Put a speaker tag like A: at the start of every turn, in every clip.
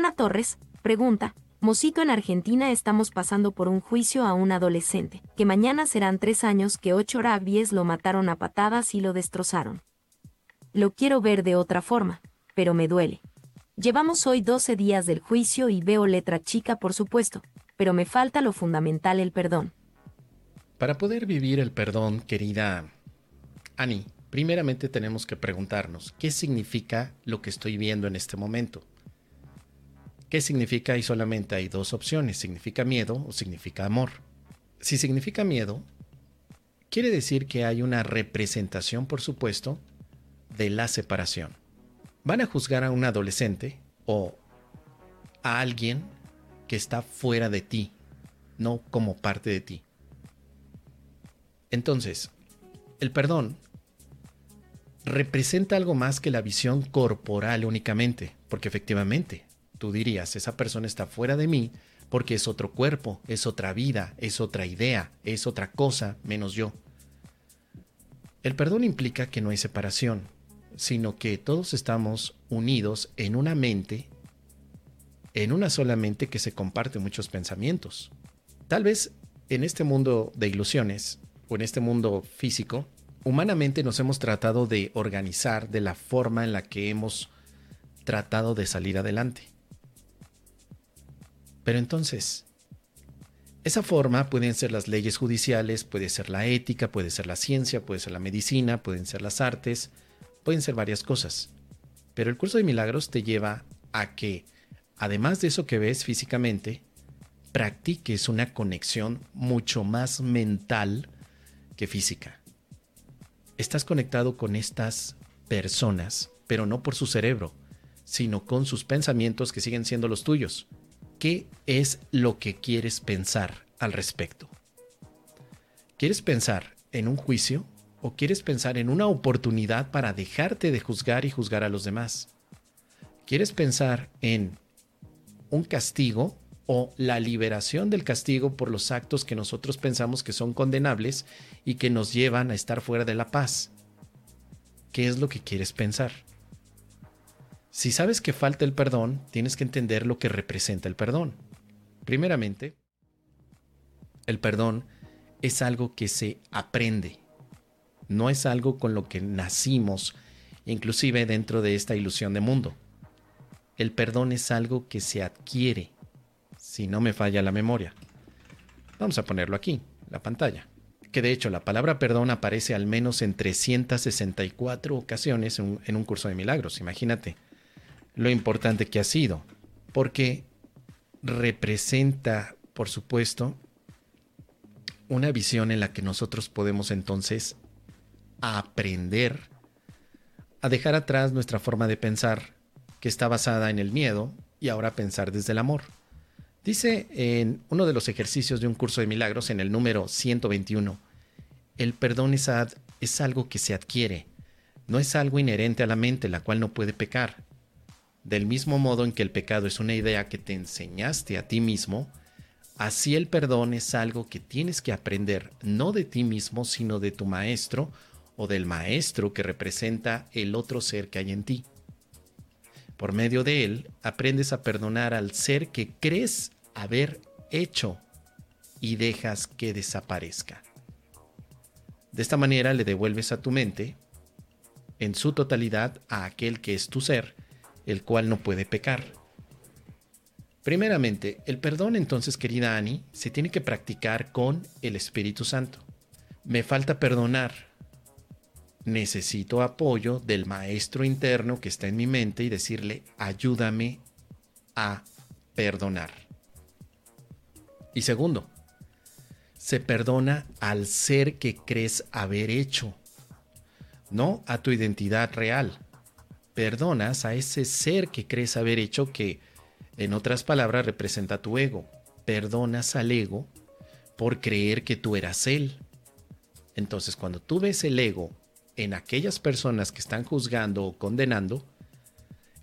A: Ana Torres, pregunta, Mosito en Argentina estamos pasando por un juicio a un adolescente, que mañana serán tres años que ocho rabies lo mataron a patadas y lo destrozaron. Lo quiero ver de otra forma, pero me duele. Llevamos hoy 12 días del juicio y veo letra chica por supuesto, pero me falta lo fundamental el perdón.
B: Para poder vivir el perdón, querida Ani, primeramente tenemos que preguntarnos, ¿qué significa lo que estoy viendo en este momento? ¿Qué significa? Y solamente hay dos opciones, significa miedo o significa amor. Si significa miedo, quiere decir que hay una representación, por supuesto, de la separación. Van a juzgar a un adolescente o a alguien que está fuera de ti, no como parte de ti. Entonces, el perdón representa algo más que la visión corporal únicamente, porque efectivamente, tú dirías, esa persona está fuera de mí porque es otro cuerpo, es otra vida, es otra idea, es otra cosa menos yo. El perdón implica que no hay separación, sino que todos estamos unidos en una mente, en una sola mente que se comparte muchos pensamientos. Tal vez en este mundo de ilusiones, o en este mundo físico, humanamente nos hemos tratado de organizar de la forma en la que hemos tratado de salir adelante. Pero entonces, esa forma pueden ser las leyes judiciales, puede ser la ética, puede ser la ciencia, puede ser la medicina, pueden ser las artes, pueden ser varias cosas. Pero el curso de milagros te lleva a que, además de eso que ves físicamente, practiques una conexión mucho más mental física. Estás conectado con estas personas, pero no por su cerebro, sino con sus pensamientos que siguen siendo los tuyos. ¿Qué es lo que quieres pensar al respecto? ¿Quieres pensar en un juicio o quieres pensar en una oportunidad para dejarte de juzgar y juzgar a los demás? ¿Quieres pensar en un castigo o la liberación del castigo por los actos que nosotros pensamos que son condenables y que nos llevan a estar fuera de la paz. ¿Qué es lo que quieres pensar? Si sabes que falta el perdón, tienes que entender lo que representa el perdón. Primeramente, el perdón es algo que se aprende, no es algo con lo que nacimos, inclusive dentro de esta ilusión de mundo. El perdón es algo que se adquiere, si no me falla la memoria. Vamos a ponerlo aquí, la pantalla. Que de hecho la palabra perdón aparece al menos en 364 ocasiones en un, curso de milagros. Imagínate lo importante que ha sido. Porque representa, por supuesto, una visión en la que nosotros podemos entonces aprender a dejar atrás nuestra forma de pensar que está basada en el miedo y ahora pensar desde el amor. Dice en uno de los ejercicios de un curso de milagros, en el número 121, el perdón es, es algo que se adquiere, no es algo inherente a la mente, la cual no puede pecar. Del mismo modo en que el pecado es una idea que te enseñaste a ti mismo, así el perdón es algo que tienes que aprender no de ti mismo, sino de tu maestro o del maestro que representa el otro ser que hay en ti. Por medio de él, aprendes a perdonar al ser que crees haber hecho y dejas que desaparezca. De esta manera le devuelves a tu mente, en su totalidad, a aquel que es tu ser, el cual no puede pecar. Primeramente, el perdón entonces, querida Annie, se tiene que practicar con el Espíritu Santo. Me falta perdonar, necesito apoyo del maestro interno que está en mi mente y decirle, ayúdame a perdonar. Y segundo, se perdona al ser que crees haber hecho, no a tu identidad real. Perdonas a ese ser que crees haber hecho que, en otras palabras, representa tu ego. Perdonas al ego por creer que tú eras él. Entonces, cuando tú ves el ego en aquellas personas que están juzgando o condenando,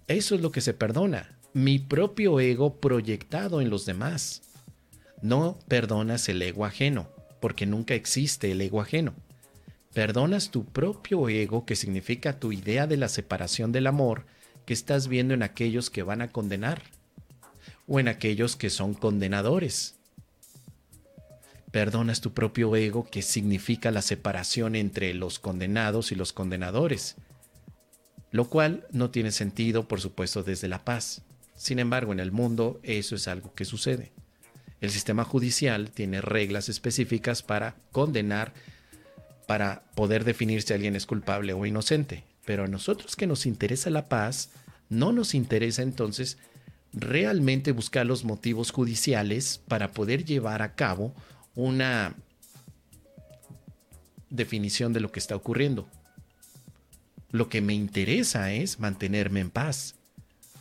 B: eso es lo que se perdona, mi propio ego proyectado en los demás. No perdonas el ego ajeno, porque nunca existe el ego ajeno. Perdonas tu propio ego, que significa tu idea de la separación del amor que estás viendo en aquellos que van a condenar. o en aquellos que son condenadores. Perdonas tu propio ego, que significa la separación entre los condenados y los condenadores, lo cual no tiene sentido, por supuesto, desde la paz. Sin embargo, en el mundo eso es algo que sucede. El sistema judicial tiene reglas específicas para condenar, para poder definir si alguien es culpable o inocente. Pero a nosotros que nos interesa la paz, no nos interesa entonces realmente buscar los motivos judiciales para poder llevar a cabo una definición de lo que está ocurriendo. Lo que me interesa es mantenerme en paz.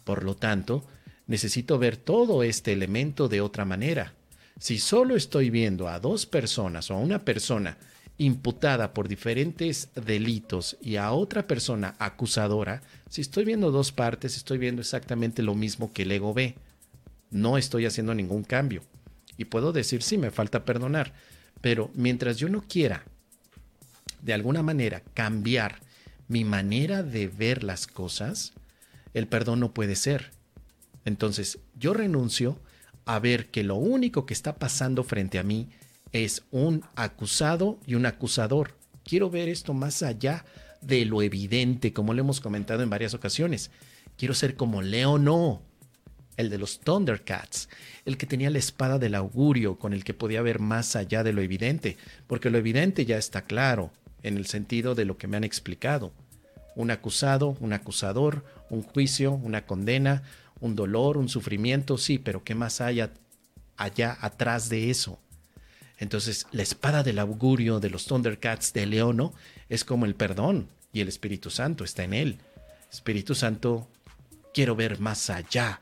B: Por lo tanto, necesito ver todo este elemento de otra manera. Si solo estoy viendo a dos personas o a una persona imputada por diferentes delitos y a otra persona acusadora, si estoy viendo dos partes, estoy viendo exactamente lo mismo que el ego ve. No estoy haciendo ningún cambio. Y puedo decir, sí, me falta perdonar. Pero mientras yo no quiera, de alguna manera, cambiar mi manera de ver las cosas, el perdón no puede ser. Entonces, yo renuncio a ver que lo único que está pasando frente a mí es un acusado y un acusador. Quiero ver esto más allá de lo evidente, como lo hemos comentado en varias ocasiones. Quiero ser como Leo No, el de los Thundercats, el que tenía la espada del augurio con el que podía ver más allá de lo evidente, porque lo evidente ya está claro en el sentido de lo que me han explicado. Un acusado, un acusador, un juicio, una condena, un dolor, un sufrimiento, sí, pero ¿qué más hay allá atrás de eso? Entonces, la espada del augurio de los Thundercats de Leono es como el perdón y el Espíritu Santo está en él. Espíritu Santo, quiero ver más allá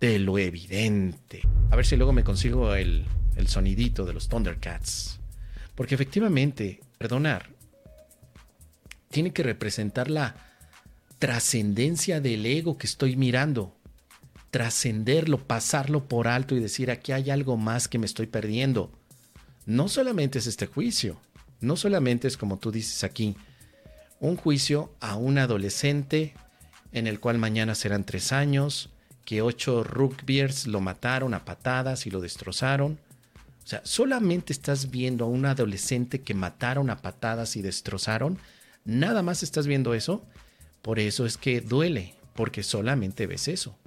B: de lo evidente. A ver si luego me consigo el, el sonidito de los Thundercats. Porque efectivamente, perdonar tiene que representar la trascendencia del ego que estoy mirando. Trascenderlo, pasarlo por alto y decir, aquí hay algo más que me estoy perdiendo no solamente es este juicio, no solamente es como tú dices aquí, un juicio a un adolescente en el cual mañana serán tres años, que ocho rugbyers lo mataron a patadas y lo destrozaron. O sea, solamente estás viendo a un adolescente que mataron a patadas y destrozaron. Nada más estás viendo eso. Por eso es que duele, porque solamente ves eso.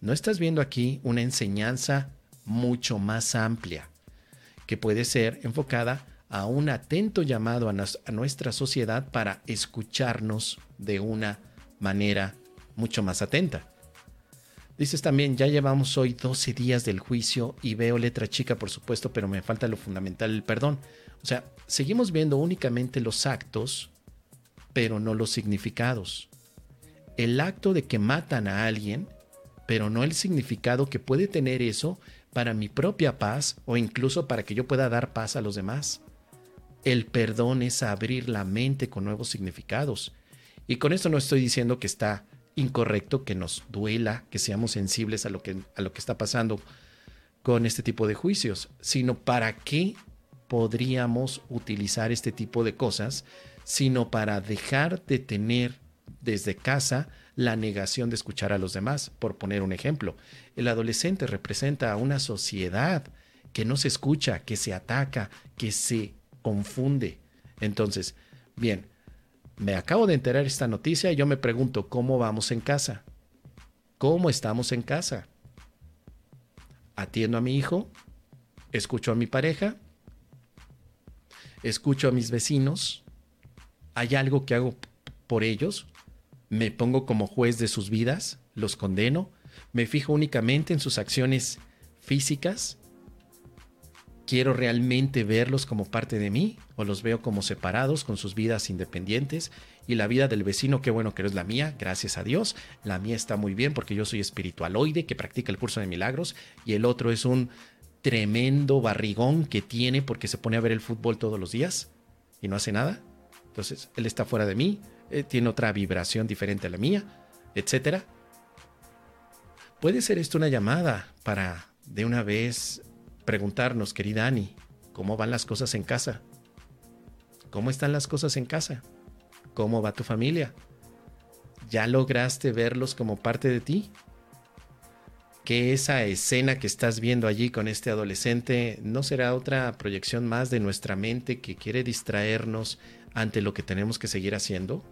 B: No estás viendo aquí una enseñanza mucho más amplia que puede ser enfocada a un atento llamado a, nuestra sociedad para escucharnos de una manera mucho más atenta. Dices también, ya llevamos hoy 12 días del juicio y veo letra chica, por supuesto, pero me falta lo fundamental, el perdón. O sea, seguimos viendo únicamente los actos, pero no los significados. El acto de que matan a alguien, pero no el significado que puede tener eso para mi propia paz o incluso para que yo pueda dar paz a los demás. El perdón es abrir la mente con nuevos significados. Y con esto no estoy diciendo que está incorrecto, que nos duela, que seamos sensibles a lo que, a lo que está pasando con este tipo de juicios, sino para qué podríamos utilizar este tipo de cosas, sino para dejar de tener desde casa la negación de escuchar a los demás, por poner un ejemplo. El adolescente representa a una sociedad que no se escucha, que se ataca, que se confunde. Entonces, bien, me acabo de enterar esta noticia y yo me pregunto, ¿cómo vamos en casa? ¿Cómo estamos en casa? ¿Atiendo a mi hijo? ¿Escucho a mi pareja? ¿Escucho a mis vecinos? ¿Hay algo que hago por ellos? Me pongo como juez de sus vidas, los condeno, me fijo únicamente en sus acciones físicas, quiero realmente verlos como parte de mí o los veo como separados con sus vidas independientes y la vida del vecino, qué bueno que no es la mía, gracias a Dios, la mía está muy bien porque yo soy espiritualoide que practica el curso de milagros y el otro es un tremendo barrigón que tiene porque se pone a ver el fútbol todos los días y no hace nada. Entonces, él está fuera de mí, eh, tiene otra vibración diferente a la mía, etcétera. Puede ser esto una llamada para de una vez preguntarnos, querida Ani, ¿cómo van las cosas en casa? ¿Cómo están las cosas en casa? ¿Cómo va tu familia? ¿Ya lograste verlos como parte de ti? que esa escena que estás viendo allí con este adolescente no será otra proyección más de nuestra mente que quiere distraernos ante lo que tenemos que seguir haciendo?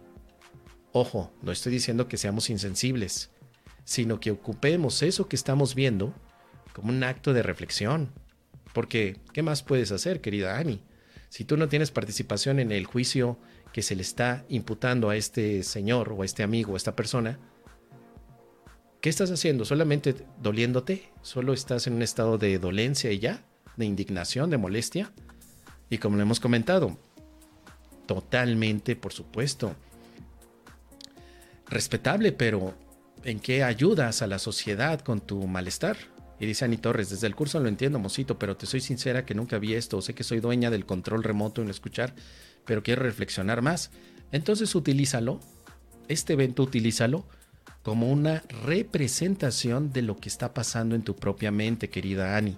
B: Ojo, no estoy diciendo que seamos insensibles, sino que ocupemos eso que estamos viendo como un acto de reflexión. Porque, ¿qué más puedes hacer, querida Annie? Si tú no tienes participación en el juicio que se le está imputando a este señor o a este amigo o a esta persona, ¿qué estás haciendo? ¿Solamente doliéndote? ¿Solo estás en un estado de dolencia y ya? ¿De indignación, de molestia? Y como lo hemos comentado, totalmente, por supuesto, respetable, pero ¿en qué ayudas a la sociedad con tu malestar? Y dice Ani Torres, desde el curso lo entiendo, mocito, pero te soy sincera que nunca vi esto. Sé que soy dueña del control remoto en escuchar, pero quiero reflexionar más. Entonces utilízalo, este evento utilízalo como una representación de lo que está pasando en tu propia mente, querida Ani.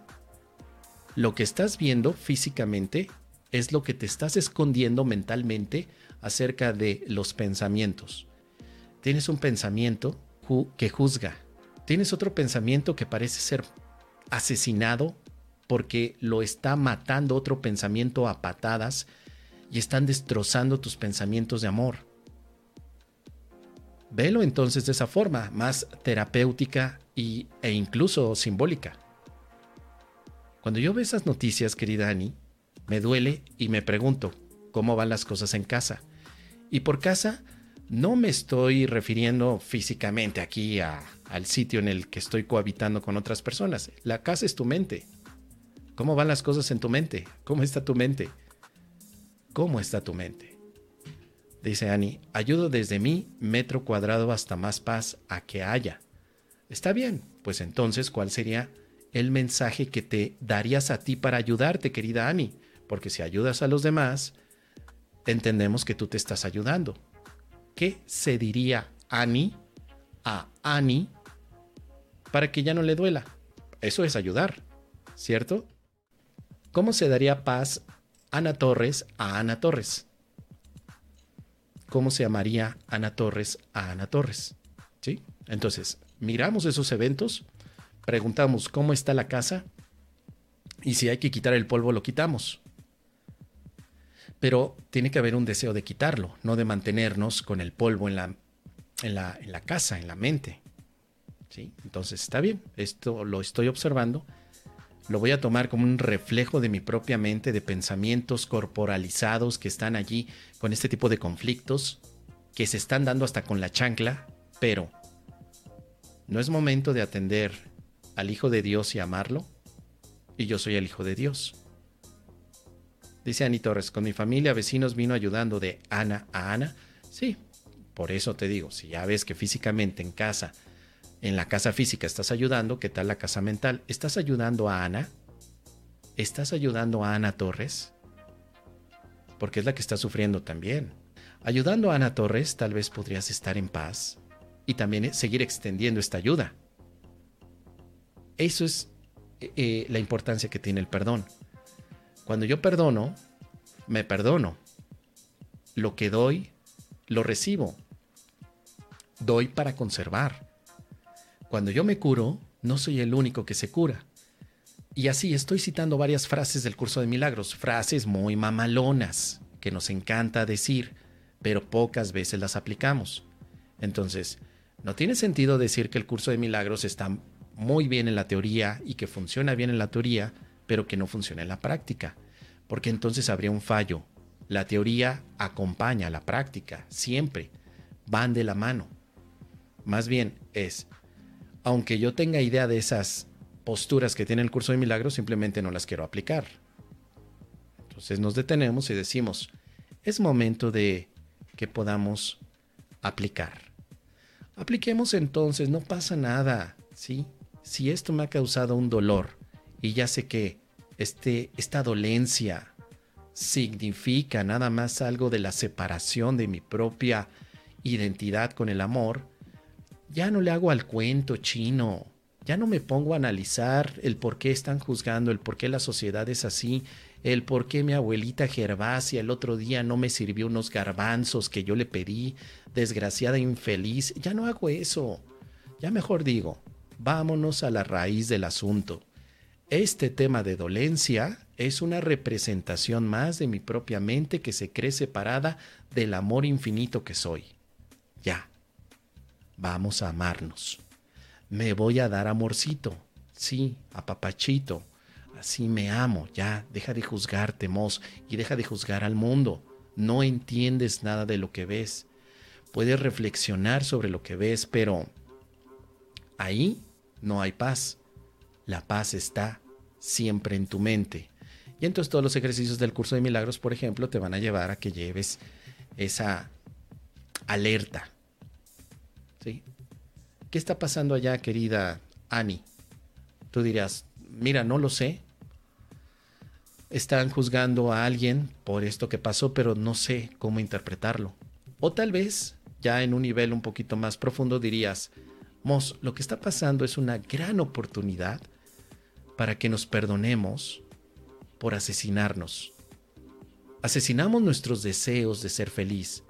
B: Lo que estás viendo físicamente es lo que te estás escondiendo mentalmente acerca de los pensamientos. Tienes un pensamiento que juzga. Tienes otro pensamiento que parece ser asesinado porque lo está matando otro pensamiento a patadas y están destrozando tus pensamientos de amor. Velo entonces de esa forma, más terapéutica y, e incluso simbólica. Cuando yo veo esas noticias, querida Ani, me duele y me pregunto cómo van las cosas en casa. Y por casa no me estoy refiriendo físicamente aquí al sitio en el que estoy cohabitando con otras personas. La casa es tu mente. ¿Cómo van las cosas en tu mente? ¿Cómo está tu mente? ¿Cómo está tu mente? Dice Annie, ayudo desde mi metro cuadrado hasta más paz a que haya. Está bien, pues entonces, ¿cuál sería el mensaje que te darías a ti para ayudarte, querida Annie? Porque si ayudas a los demás, entendemos que tú te estás ayudando. ¿Qué se diría Annie a Annie para que ya no le duela? Eso es ayudar, ¿cierto? ¿Cómo se daría paz Ana Torres a Ana Torres? ¿Cómo se llamaría Ana Torres a Ana Torres? ¿Sí? Entonces, miramos esos eventos, preguntamos cómo está la casa y si hay que quitar el polvo, lo quitamos pero tiene que haber un deseo de quitarlo, no de mantenernos con el polvo en la, en la, en la casa, en la mente. ¿Sí? Entonces está bien, esto lo estoy observando, lo voy a tomar como un reflejo de mi propia mente, de pensamientos corporalizados que están allí con este tipo de conflictos, que se están dando hasta con la chancla, pero no es momento de atender al Hijo de Dios y amarlo, y yo soy el Hijo de Dios. Dice Ani Torres, con mi familia, vecinos vino ayudando de Ana a Ana. Sí, por eso te digo, si ya ves que físicamente en casa, en la casa física estás ayudando, ¿qué tal la casa mental? ¿Estás ayudando a Ana? ¿Estás ayudando a Ana Torres? Porque es la que está sufriendo también. Ayudando a Ana Torres, tal vez podrías estar en paz y también seguir extendiendo esta ayuda. Eso es eh, eh, la importancia que tiene el perdón. Cuando yo perdono, me perdono. Lo que doy, lo recibo. Doy para conservar. Cuando yo me curo, no soy el único que se cura. Y así estoy citando varias frases del curso de milagros, frases muy mamalonas, que nos encanta decir, pero pocas veces las aplicamos. Entonces, no tiene sentido decir que el curso de milagros está muy bien en la teoría y que funciona bien en la teoría, pero que no funciona en la práctica, porque entonces habría un fallo. La teoría acompaña a la práctica, siempre, van de la mano. Más bien es, aunque yo tenga idea de esas posturas que tiene el curso de milagros, simplemente no las quiero aplicar. Entonces nos detenemos y decimos, es momento de que podamos aplicar. Apliquemos entonces, no pasa nada, ¿sí? Si esto me ha causado un dolor y ya sé que este, esta dolencia significa nada más algo de la separación de mi propia identidad con el amor, ya no le hago al cuento chino, ya no me pongo a analizar el por qué están juzgando, el por qué la sociedad es así, el por qué mi abuelita Gervasia el otro día no me sirvió unos garbanzos que yo le pedí, desgraciada infeliz, ya no hago eso. Ya mejor digo, vámonos a la raíz del asunto. Este tema de dolencia es una representación más de mi propia mente que se cree separada del amor infinito que soy. Ya, vamos a amarnos. Me voy a dar amorcito, sí, a papachito. Así me amo, ya, deja de juzgarte, Mos, y deja de juzgar al mundo. No entiendes nada de lo que ves. Puedes reflexionar sobre lo que ves, pero ahí no hay paz. La paz está siempre en tu mente. Y entonces todos los ejercicios del curso de milagros, por ejemplo, te van a llevar a que lleves esa alerta. ¿Sí? ¿Qué está pasando allá, querida Annie? Tú dirás, mira, no lo sé. Están juzgando a alguien por esto que pasó, pero no sé cómo interpretarlo. O tal vez, ya en un nivel un poquito más profundo, dirías, Mos, lo que está pasando es una gran oportunidad para que nos perdonemos por asesinarnos. Asesinamos nuestros deseos de ser feliz.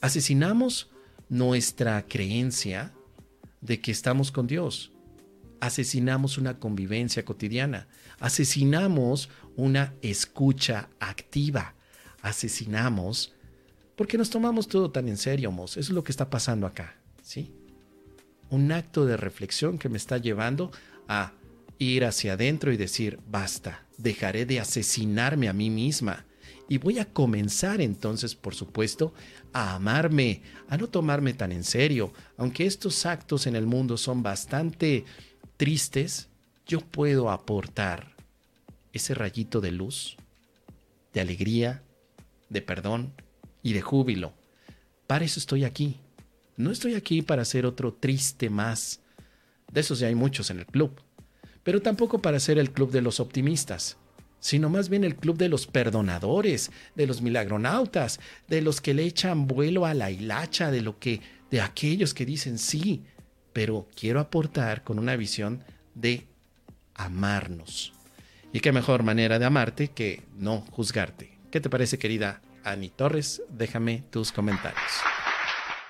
B: Asesinamos nuestra creencia de que estamos con Dios. Asesinamos una convivencia cotidiana. Asesinamos una escucha activa. Asesinamos porque nos tomamos todo tan en serio, Mos. Eso es lo que está pasando acá, ¿sí? Un acto de reflexión que me está llevando a ir hacia adentro y decir, basta, dejaré de asesinarme a mí misma. Y voy a comenzar entonces, por supuesto, a amarme, a no tomarme tan en serio. Aunque estos actos en el mundo son bastante tristes, yo puedo aportar ese rayito de luz, de alegría, de perdón y de júbilo. Para eso estoy aquí. No estoy aquí para ser otro triste más. De esos ya hay muchos en el club pero tampoco para ser el club de los optimistas, sino más bien el club de los perdonadores, de los milagronautas, de los que le echan vuelo a la hilacha, de lo que de aquellos que dicen sí, pero quiero aportar con una visión de amarnos. Y qué mejor manera de amarte que no juzgarte. ¿Qué te parece, querida Ani Torres? Déjame tus comentarios.